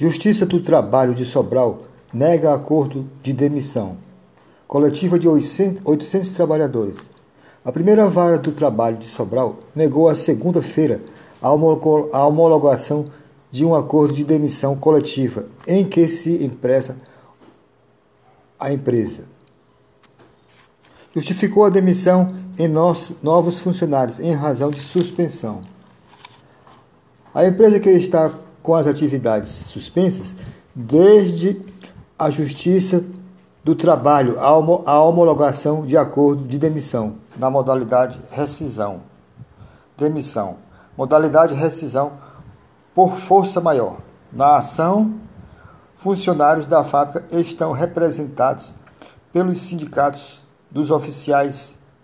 Justiça do Trabalho de Sobral nega acordo de demissão. Coletiva de 800 trabalhadores. A primeira vara do trabalho de Sobral negou a segunda-feira a homologação de um acordo de demissão coletiva em que se empresa a empresa. Justificou a demissão em novos funcionários em razão de suspensão. A empresa que está com as atividades suspensas desde a Justiça do Trabalho a homologação de acordo de demissão na modalidade rescisão. Demissão. Modalidade rescisão por força maior. Na ação, funcionários da fábrica estão representados pelos sindicatos dos oficiais